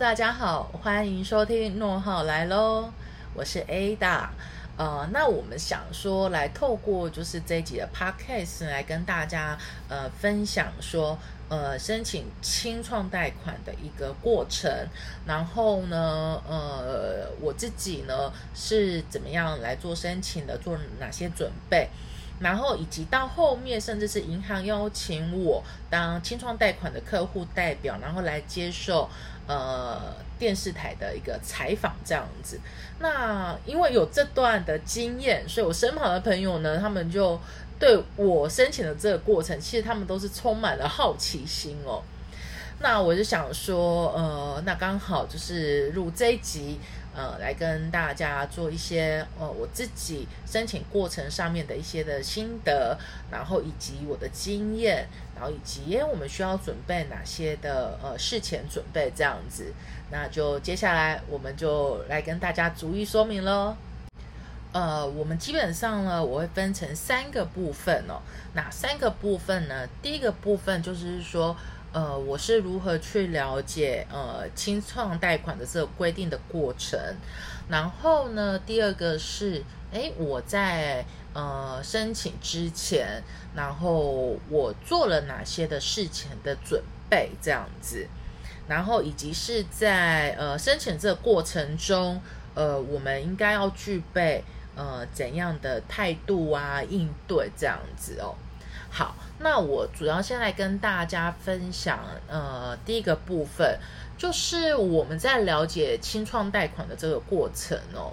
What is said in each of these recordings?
大家好，欢迎收听诺浩来喽，我是 Ada。呃，那我们想说来透过就是这一集的 Podcast 来跟大家呃分享说呃申请清创贷款的一个过程，然后呢呃我自己呢是怎么样来做申请的，做哪些准备。然后以及到后面，甚至是银行邀请我当清创贷款的客户代表，然后来接受呃电视台的一个采访这样子。那因为有这段的经验，所以我身旁的朋友呢，他们就对我申请的这个过程，其实他们都是充满了好奇心哦。那我就想说，呃，那刚好就是录这一集。呃，来跟大家做一些呃我自己申请过程上面的一些的心得，然后以及我的经验，然后以及我们需要准备哪些的呃事前准备这样子，那就接下来我们就来跟大家逐一说明喽。呃，我们基本上呢，我会分成三个部分哦。哪三个部分呢？第一个部分就是说。呃，我是如何去了解呃清创贷款的这个规定的过程？然后呢，第二个是，哎，我在呃申请之前，然后我做了哪些的事前的准备这样子？然后以及是在呃申请这个过程中，呃，我们应该要具备呃怎样的态度啊应对这样子哦？好。那我主要先来跟大家分享，呃，第一个部分就是我们在了解清创贷款的这个过程哦，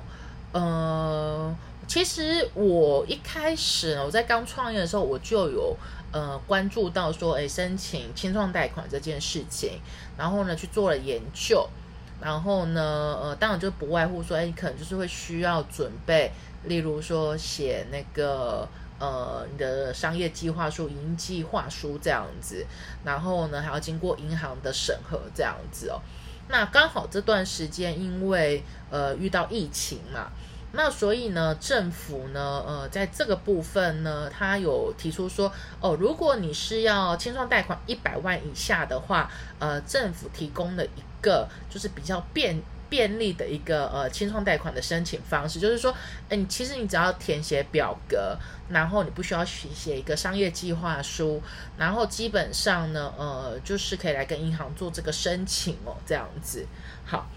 呃，其实我一开始我在刚创业的时候，我就有呃关注到说，哎，申请清创贷款这件事情，然后呢去做了研究，然后呢，呃，当然就不外乎说，哎，可能就是会需要准备，例如说写那个。呃，你的商业计划书、营计划书这样子，然后呢，还要经过银行的审核这样子哦。那刚好这段时间，因为呃遇到疫情嘛，那所以呢，政府呢，呃，在这个部分呢，他有提出说，哦，如果你是要清算贷款一百万以下的话，呃，政府提供了一个就是比较便。便利的一个呃清创贷款的申请方式，就是说，哎，你其实你只要填写表格，然后你不需要写写一个商业计划书，然后基本上呢，呃，就是可以来跟银行做这个申请哦，这样子。好，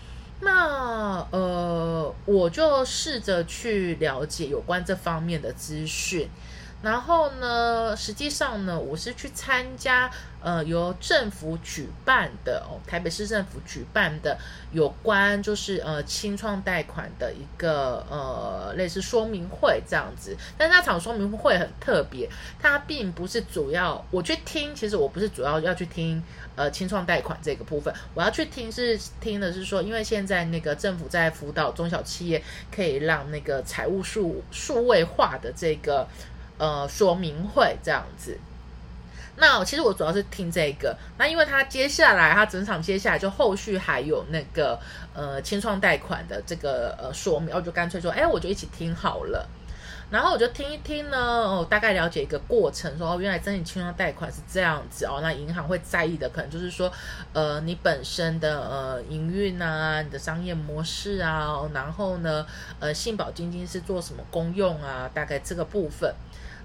那呃，我就试着去了解有关这方面的资讯。然后呢，实际上呢，我是去参加呃由政府举办的哦，台北市政府举办的有关就是呃清创贷款的一个呃类似说明会这样子。但那场说明会很特别，它并不是主要我去听，其实我不是主要要去听呃清创贷款这个部分，我要去听是听的是说，因为现在那个政府在辅导中小企业，可以让那个财务数数位化的这个。呃，说明会这样子，那其实我主要是听这个，那因为他接下来他整场接下来就后续还有那个呃清创贷款的这个呃说明，我就干脆说，哎，我就一起听好了，然后我就听一听呢，哦，大概了解一个过程，说哦，原来申请清创贷款是这样子哦，那银行会在意的可能就是说，呃，你本身的呃营运啊，你的商业模式啊，然后呢，呃，信保基金是做什么功用啊，大概这个部分。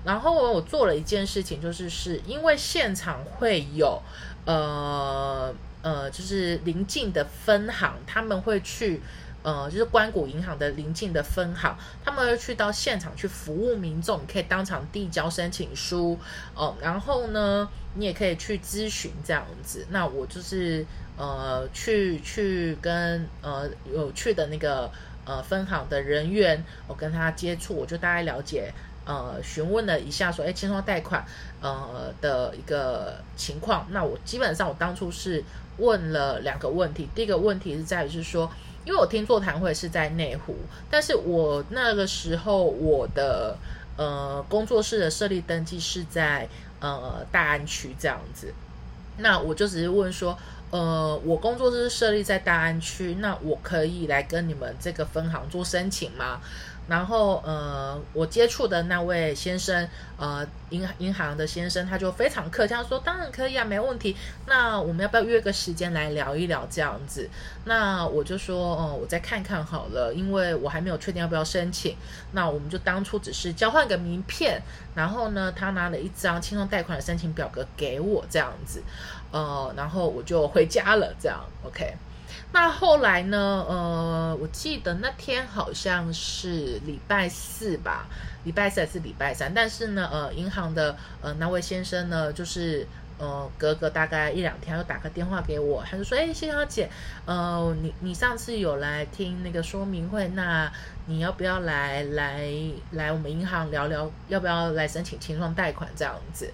然后我做了一件事情，就是是因为现场会有，呃呃，就是临近的分行，他们会去，呃，就是关谷银行的临近的分行，他们会去到现场去服务民众，可以当场递交申请书，哦，然后呢，你也可以去咨询这样子。那我就是呃去去跟呃有趣的那个呃分行的人员，我跟他接触，我就大概了解。呃，询问了一下，说，哎，清创贷款，呃的一个情况。那我基本上，我当初是问了两个问题。第一个问题是在于是说，因为我听座谈会是在内湖，但是我那个时候我的呃工作室的设立登记是在呃大安区这样子。那我就只是问说，呃，我工作室设立在大安区，那我可以来跟你们这个分行做申请吗？然后呃，我接触的那位先生，呃，银银行的先生，他就非常客气，他说当然可以啊，没问题。那我们要不要约个时间来聊一聊这样子？那我就说，哦，我再看看好了，因为我还没有确定要不要申请。那我们就当初只是交换个名片，然后呢，他拿了一张轻松贷款的申请表格给我这样子，呃，然后我就回家了，这样 OK。那后来呢？呃，我记得那天好像是礼拜四吧，礼拜四还是礼拜三？但是呢，呃，银行的呃那位先生呢，就是呃隔个大概一两天又打个电话给我，他就说：“哎，谢小姐，呃，你你上次有来听那个说明会，那你要不要来来来我们银行聊聊？要不要来申请轻松贷款这样子？”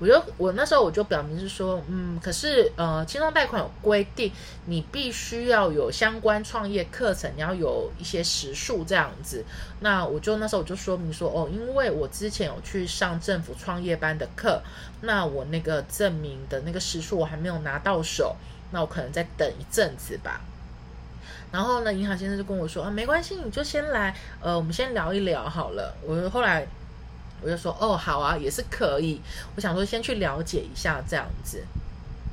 我就我那时候我就表明是说，嗯，可是呃，轻松贷款有规定，你必须要有相关创业课程，你要有一些时数这样子。那我就那时候我就说明说，哦，因为我之前有去上政府创业班的课，那我那个证明的那个时数我还没有拿到手，那我可能再等一阵子吧。然后呢，银行先生就跟我说，啊，没关系，你就先来，呃，我们先聊一聊好了。我后来。我就说哦，好啊，也是可以。我想说先去了解一下这样子，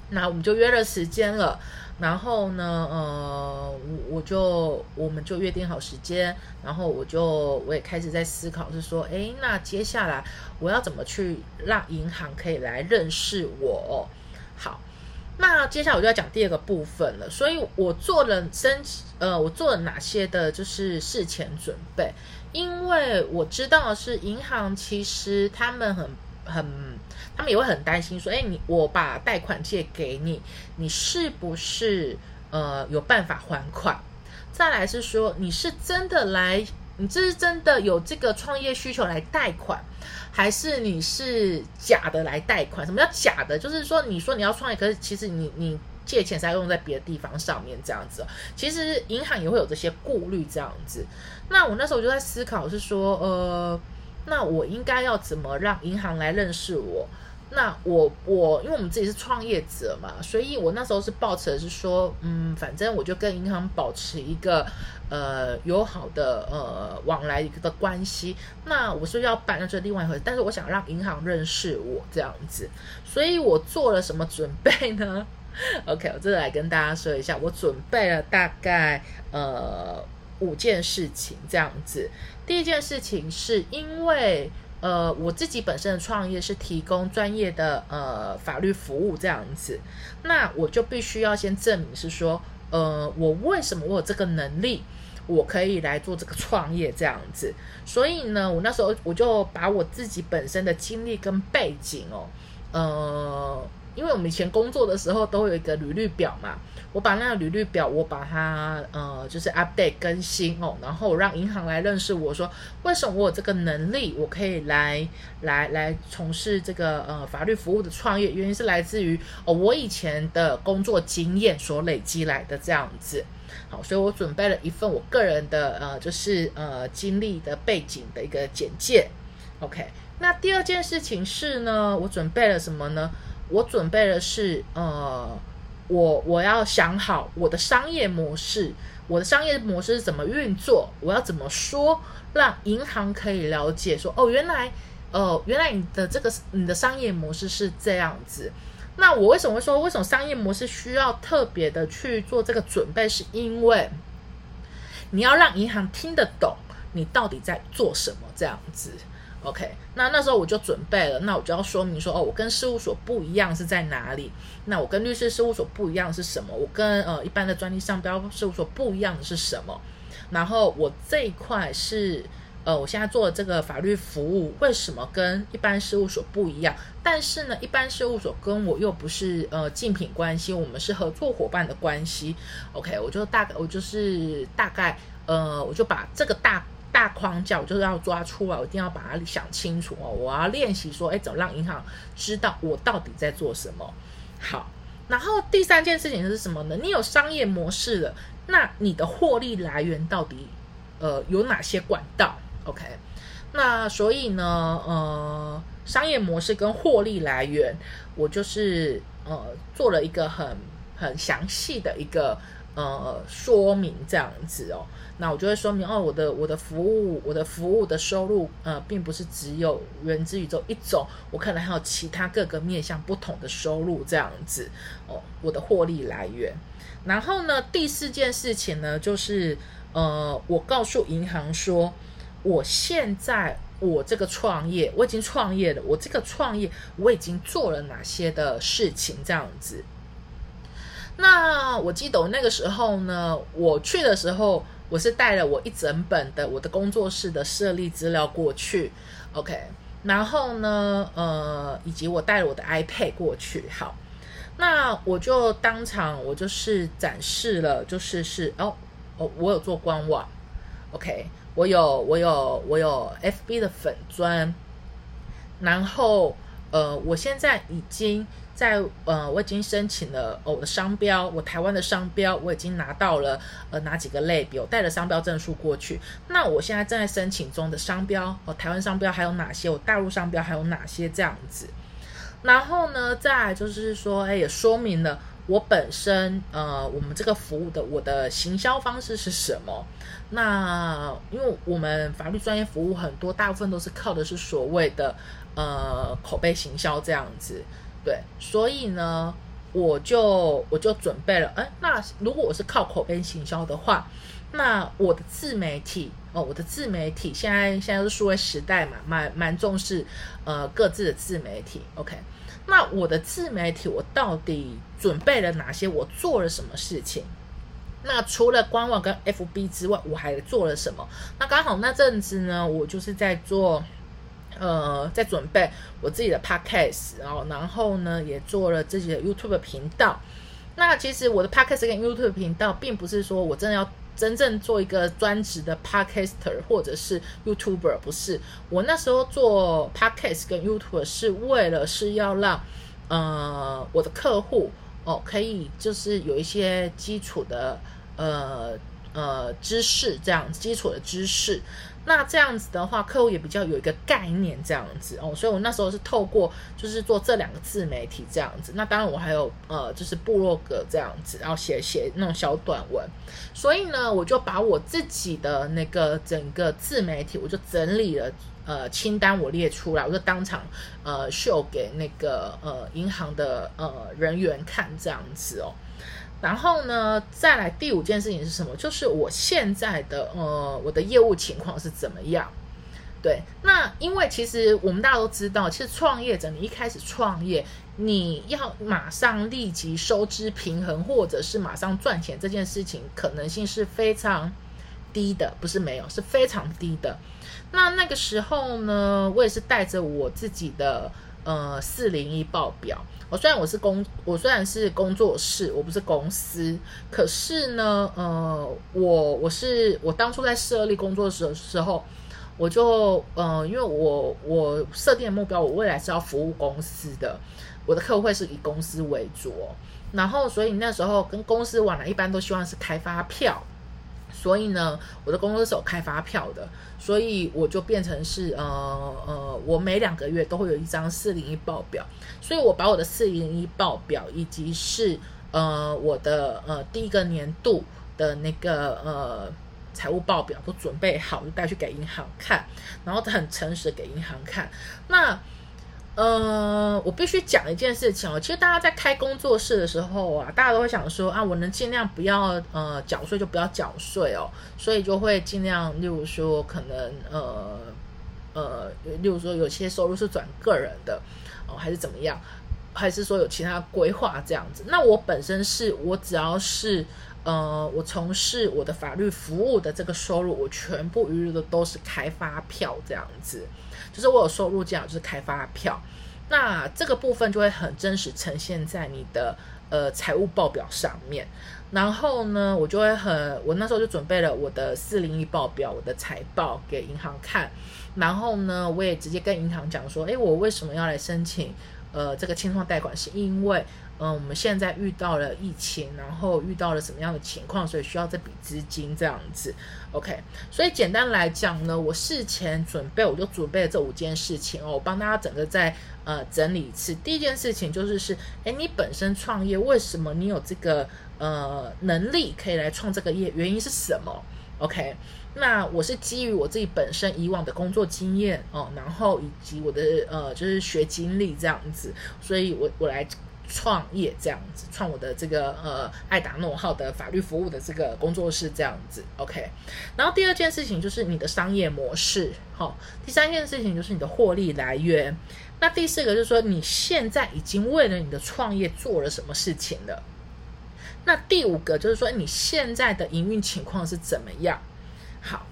那我们就约了时间了。然后呢，呃，我我就我们就约定好时间。然后我就我也开始在思考，是说，哎，那接下来我要怎么去让银行可以来认识我？好，那接下来我就要讲第二个部分了。所以我做了申请，呃，我做了哪些的就是事前准备。因为我知道是银行，其实他们很很，他们也会很担心说，哎，你我把贷款借给你，你是不是呃有办法还款？再来是说，你是真的来，你这是真的有这个创业需求来贷款，还是你是假的来贷款？什么叫假的？就是说，你说你要创业，可是其实你你。借钱是要用在别的地方上面，这样子，其实银行也会有这些顾虑，这样子。那我那时候就在思考，是说，呃，那我应该要怎么让银行来认识我？那我我，因为我们自己是创业者嘛，所以我那时候是抱持的是说，嗯，反正我就跟银行保持一个呃友好的呃往来的关系。那我说要办，那是另外一回事。但是我想让银行认识我这样子，所以我做了什么准备呢？OK，我这来跟大家说一下，我准备了大概呃五件事情这样子。第一件事情是因为呃我自己本身的创业是提供专业的呃法律服务这样子，那我就必须要先证明是说呃我为什么我有这个能力，我可以来做这个创业这样子。所以呢，我那时候我就把我自己本身的经历跟背景哦，呃。因为我们以前工作的时候都有一个履历表嘛，我把那个履历表我把它呃就是 update 更新哦，然后让银行来认识我说为什么我有这个能力，我可以来来来从事这个呃法律服务的创业，原因是来自于哦我以前的工作经验所累积来的这样子。好，所以我准备了一份我个人的呃就是呃经历的背景的一个简介。OK，那第二件事情是呢，我准备了什么呢？我准备的是，呃，我我要想好我的商业模式，我的商业模式是怎么运作，我要怎么说，让银行可以了解，说哦，原来，呃，原来你的这个你的商业模式是这样子。那我为什么会说，为什么商业模式需要特别的去做这个准备？是因为你要让银行听得懂你到底在做什么，这样子。OK，那那时候我就准备了，那我就要说明说，哦，我跟事务所不一样是在哪里？那我跟律师事务所不一样是什么？我跟呃一般的专利商标事务所不一样的是什么？然后我这一块是呃，我现在做的这个法律服务为什么跟一般事务所不一样？但是呢，一般事务所跟我又不是呃竞品关系，我们是合作伙伴的关系。OK，我就大概我就是大概呃，我就把这个大。大框架我就是要抓出来，我一定要把它想清楚哦。我要练习说，哎，怎么让银行知道我到底在做什么？好，然后第三件事情是什么呢？你有商业模式了，那你的获利来源到底呃有哪些管道？OK，那所以呢，呃，商业模式跟获利来源，我就是呃做了一个很很详细的一个。呃说明这样子哦。那我就会说明哦，我的我的服务，我的服务的收入，呃，并不是只有源自宇宙一种，我可能还有其他各个面向不同的收入这样子哦，我的获利来源。然后呢，第四件事情呢，就是呃，我告诉银行说，我现在我这个创业，我已经创业了，我这个创业我已经做了哪些的事情这样子。那我记得那个时候呢，我去的时候。我是带了我一整本的我的工作室的设立资料过去，OK，然后呢，呃，以及我带了我的 iPad 过去，好，那我就当场我就是展示了，就是是哦哦，我有做官网，OK，我有我有我有 FB 的粉砖，然后呃，我现在已经。在呃，我已经申请了我的商标，我台湾的商标我已经拿到了，呃，哪几个类别？我带了商标证书过去。那我现在正在申请中的商标，哦，台湾商标还有哪些？我大陆商标还有哪些？这样子。然后呢，再就是说，哎，也说明了我本身呃，我们这个服务的我的行销方式是什么？那因为我们法律专业服务很多，大部分都是靠的是所谓的呃口碑行销这样子。对，所以呢，我就我就准备了，哎，那如果我是靠口碑行销的话，那我的自媒体哦，我的自媒体现在现在是数位时代嘛，蛮蛮重视呃各自的自媒体，OK，那我的自媒体我到底准备了哪些？我做了什么事情？那除了官网跟 FB 之外，我还做了什么？那刚好那阵子呢，我就是在做。呃，在准备我自己的 podcast，然后，然后呢，也做了自己的 YouTube 频道。那其实我的 podcast 跟 YouTube 频道，并不是说我真的要真正做一个专职的 podcaster 或者是 YouTuber，不是。我那时候做 podcast 跟 YouTuber 是为了是要让呃我的客户哦，可以就是有一些基础的呃呃知识，这样基础的知识。那这样子的话，客户也比较有一个概念，这样子哦，所以我那时候是透过就是做这两个自媒体这样子。那当然我还有呃，就是部落格这样子，然后写写那种小短文。所以呢，我就把我自己的那个整个自媒体，我就整理了呃清单，我列出来，我就当场呃秀给那个呃银行的呃人员看这样子哦。然后呢，再来第五件事情是什么？就是我现在的呃，我的业务情况是怎么样？对，那因为其实我们大家都知道，其实创业者你一开始创业，你要马上立即收支平衡，或者是马上赚钱，这件事情可能性是非常低的，不是没有，是非常低的。那那个时候呢，我也是带着我自己的呃四零一报表。我虽然我是工，我虽然是工作室，我不是公司，可是呢，呃，我我是我当初在设立工作室的时候，我就呃，因为我我设定的目标，我未来是要服务公司的，我的客户会是以公司为主，然后所以那时候跟公司往来，一般都希望是开发票。所以呢，我的工作是有开发票的，所以我就变成是呃呃，我每两个月都会有一张四零一报表，所以我把我的四零一报表以及是呃我的呃第一个年度的那个呃财务报表都准备好，就带去给银行看，然后很诚实给银行看，那。呃，我必须讲一件事情哦。其实大家在开工作室的时候啊，大家都会想说啊，我能尽量不要呃缴税就不要缴税哦，所以就会尽量，例如说可能呃呃，例如说有些收入是转个人的哦，还是怎么样，还是说有其他规划这样子。那我本身是我只要是呃我从事我的法律服务的这个收入，我全部一律的都是开发票这样子。就是我有收入这样，就是开发票，那这个部分就会很真实呈现在你的呃财务报表上面。然后呢，我就会很，我那时候就准备了我的四零一报表，我的财报给银行看。然后呢，我也直接跟银行讲说，诶，我为什么要来申请呃这个清创贷款，是因为嗯我们现在遇到了疫情，然后遇到了什么样的情况，所以需要这笔资金这样子。OK，所以简单来讲呢，我事前准备我就准备了这五件事情哦，我帮大家整个再呃整理一次。第一件事情就是是，哎，你本身创业为什么你有这个呃能力可以来创这个业？原因是什么？OK。那我是基于我自己本身以往的工作经验哦，然后以及我的呃就是学经历这样子，所以我我来创业这样子，创我的这个呃爱达诺号的法律服务的这个工作室这样子，OK。然后第二件事情就是你的商业模式，好，第三件事情就是你的获利来源，那第四个就是说你现在已经为了你的创业做了什么事情了，那第五个就是说你现在的营运情况是怎么样？好，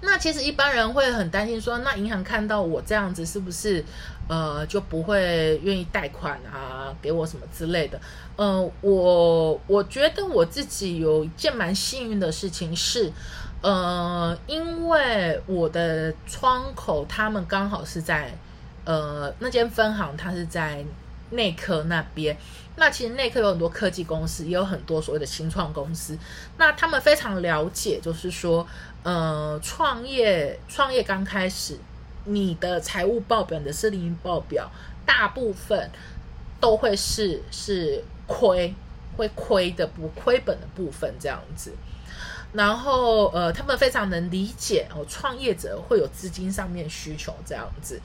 那其实一般人会很担心说，那银行看到我这样子，是不是呃就不会愿意贷款啊，给我什么之类的？嗯，我我觉得我自己有一件蛮幸运的事情是，呃，因为我的窗口他们刚好是在呃那间分行，它是在。内科那边，那其实内科有很多科技公司，也有很多所谓的新创公司。那他们非常了解，就是说，呃，创业创业刚开始，你的财务报表、你的设立报表，大部分都会是是亏，会亏的不亏本的部分这样子。然后，呃，他们非常能理解哦，创业者会有资金上面需求这样子。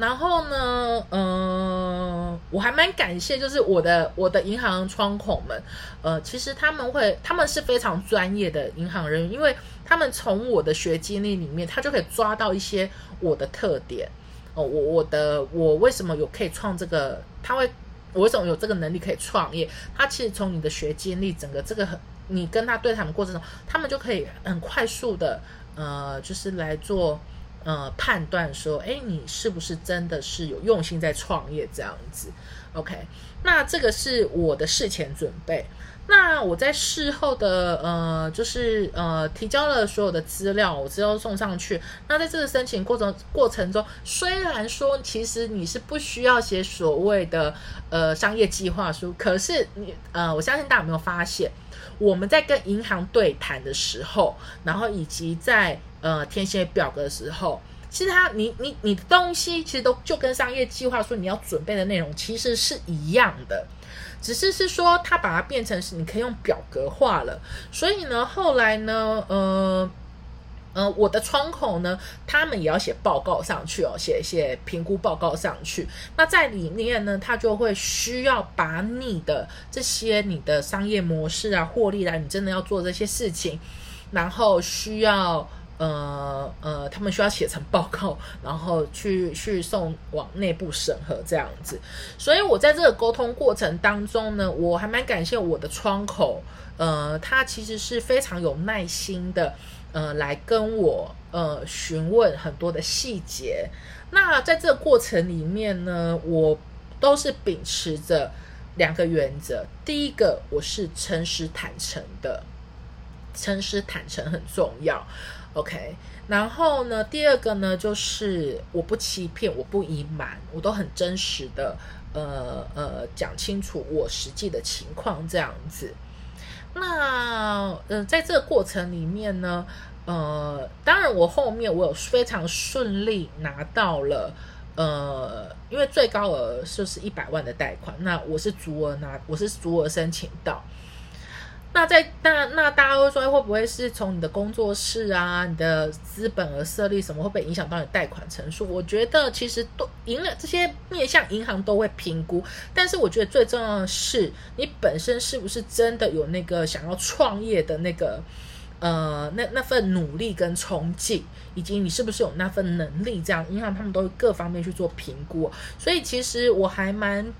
然后呢，嗯，我还蛮感谢，就是我的我的银行窗口们，呃，其实他们会，他们是非常专业的银行人员，因为他们从我的学经历里面，他就可以抓到一些我的特点，哦，我我的我为什么有可以创这个，他会我为什么有这个能力可以创业？他其实从你的学经历，整个这个你跟他对谈的过程中，他们就可以很快速的，呃，就是来做。呃，判断说，哎，你是不是真的是有用心在创业这样子？OK，那这个是我的事前准备。那我在事后的呃，就是呃，提交了所有的资料，我之后送上去。那在这个申请过程过程中，虽然说其实你是不需要写所谓的呃商业计划书，可是你呃，我相信大家有没有发现，我们在跟银行对谈的时候，然后以及在呃，填写表格的时候，其实它你你你的东西其实都就跟商业计划书你要准备的内容其实是一样的，只是是说它把它变成是你可以用表格化了。所以呢，后来呢，呃呃，我的窗口呢，他们也要写报告上去哦，写一些评估报告上去。那在里面呢，他就会需要把你的这些你的商业模式啊、获利啊，你真的要做这些事情。然后需要呃呃，他们需要写成报告，然后去去送往内部审核这样子。所以我在这个沟通过程当中呢，我还蛮感谢我的窗口，呃，他其实是非常有耐心的，呃，来跟我呃询问很多的细节。那在这个过程里面呢，我都是秉持着两个原则，第一个我是诚实坦诚的。诚实坦诚很重要，OK。然后呢，第二个呢，就是我不欺骗，我不隐瞒，我都很真实的，呃呃，讲清楚我实际的情况这样子。那呃，在这个过程里面呢，呃，当然我后面我有非常顺利拿到了，呃，因为最高额就是一百万的贷款，那我是足额拿，我是足额申请到。那在那那大家会说会不会是从你的工作室啊、你的资本而设立什么会不会影响到你贷款成数？我觉得其实都银了这些面向银行都会评估，但是我觉得最重要的是你本身是不是真的有那个想要创业的那个呃那那份努力跟冲劲，以及你是不是有那份能力，这样银行他们都各方面去做评估。所以其实我还蛮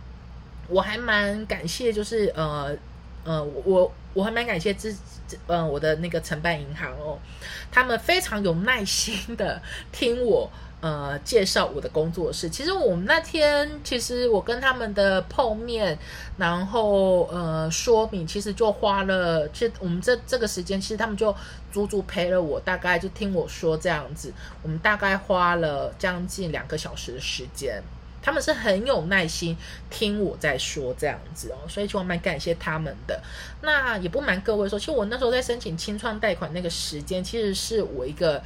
我还蛮感谢，就是呃。呃，我我还蛮感谢这嗯我的那个承办银行哦，他们非常有耐心的听我呃介绍我的工作室。其实我们那天其实我跟他们的碰面，然后呃说明，其实就花了，其实我们这这个时间，其实他们就足足陪了我，大概就听我说这样子，我们大概花了将近两个小时的时间。他们是很有耐心听我在说这样子哦，所以就蛮感谢他们的。那也不瞒各位说，其实我那时候在申请清创贷款那个时间，其实是我一个。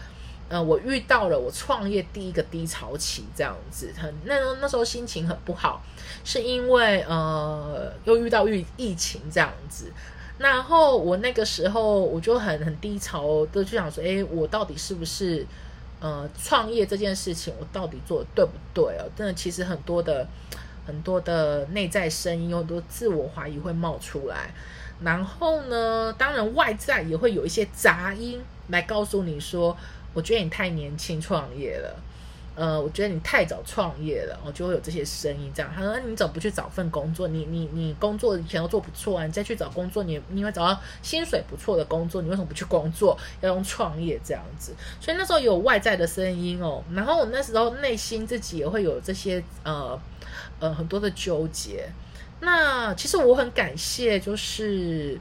呃，我遇到了我创业第一个低潮期，这样子很那那时候心情很不好，是因为呃又遇到疫疫情这样子，然后我那个时候我就很很低潮，都就想说，哎，我到底是不是呃创业这件事情，我到底做的对不对哦？真的，其实很多的很多的内在声音，有很多自我怀疑会冒出来，然后呢，当然外在也会有一些杂音来告诉你说。我觉得你太年轻创业了，呃，我觉得你太早创业了，我就会有这些声音。这样，他说：“你怎么不去找份工作？你你你工作以前都做不错啊，你再去找工作，你你会找到薪水不错的工作，你为什么不去工作？要用创业这样子？所以那时候有外在的声音哦，然后我那时候内心自己也会有这些呃呃很多的纠结。那其实我很感谢，就是。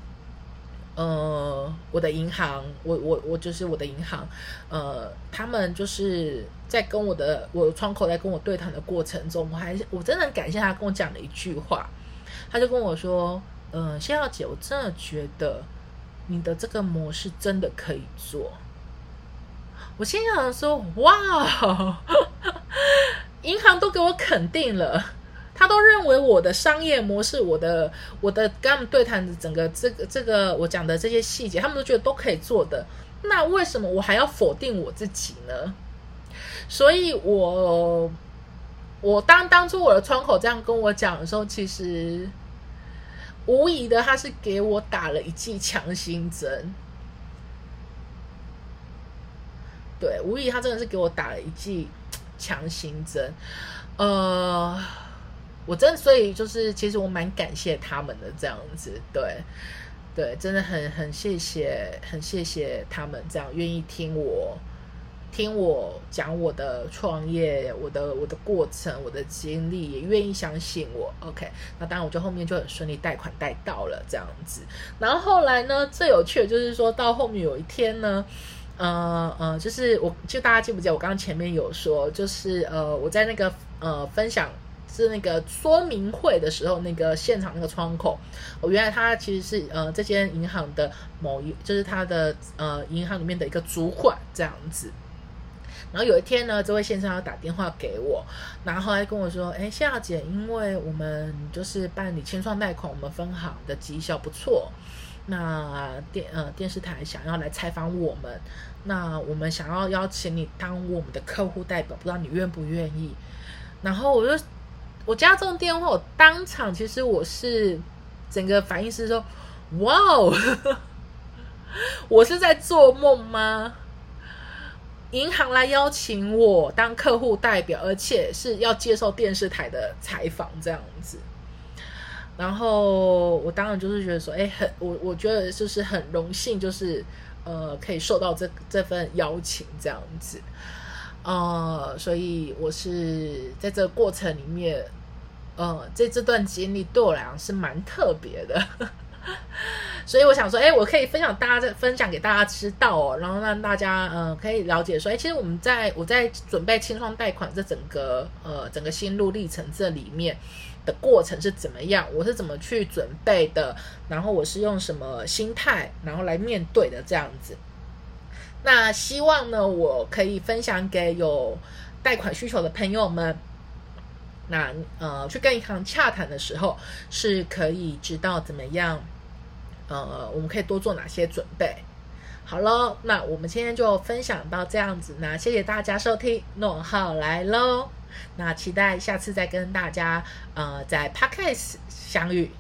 呃，我的银行，我我我就是我的银行，呃，他们就是在跟我的我的窗口在跟我对谈的过程中，我还我真的感谢他跟我讲了一句话，他就跟我说，呃，谢小姐，我真的觉得你的这个模式真的可以做。我心想说，哇，银行都给我肯定了。他都认为我的商业模式，我的我的跟他们对谈整个这个这个我讲的这些细节，他们都觉得都可以做的。那为什么我还要否定我自己呢？所以，我我当当初我的窗口这样跟我讲的时候，其实无疑的，他是给我打了一剂强心针。对，无疑他真的是给我打了一剂强心针。呃。我真的所以就是，其实我蛮感谢他们的这样子，对，对，真的很很谢谢，很谢谢他们这样愿意听我听我讲我的创业，我的我的过程，我的经历，也愿意相信我。OK，那当然我就后面就很顺利贷款贷到了这样子。然后后来呢，最有趣的就是说到后面有一天呢，呃呃，就是我就大家记不记得我刚刚前面有说，就是呃我在那个呃分享。是那个说明会的时候，那个现场那个窗口，我原来他其实是呃这间银行的某一，就是他的呃银行里面的一个主管这样子。然后有一天呢，这位先生要打电话给我，然后还跟我说：“哎，夏姐，因为我们就是办理清创贷款，我们分行的绩效不错，那电呃电视台想要来采访我们，那我们想要邀请你当我们的客户代表，不知道你愿不愿意？”然后我就。我接到这种电话，我当场其实我是整个反应是说：“哇哦，我是在做梦吗？银行来邀请我当客户代表，而且是要接受电视台的采访这样子。然后我当然就是觉得说，哎，很我我觉得就是很荣幸，就是呃可以受到这这份邀请这样子。”呃，所以我是在这个过程里面，呃，这这段经历对我来讲是蛮特别的，所以我想说，哎，我可以分享大家分享给大家知道哦，然后让大家呃可以了解说，哎，其实我们在我在准备清创贷款这整个呃整个心路历程这里面的过程是怎么样，我是怎么去准备的，然后我是用什么心态然后来面对的这样子。那希望呢，我可以分享给有贷款需求的朋友们。那呃，去跟银行洽谈的时候，是可以知道怎么样，呃，我们可以多做哪些准备。好了，那我们今天就分享到这样子。那谢谢大家收听，诺号来喽。那期待下次再跟大家呃在 Podcast 相遇。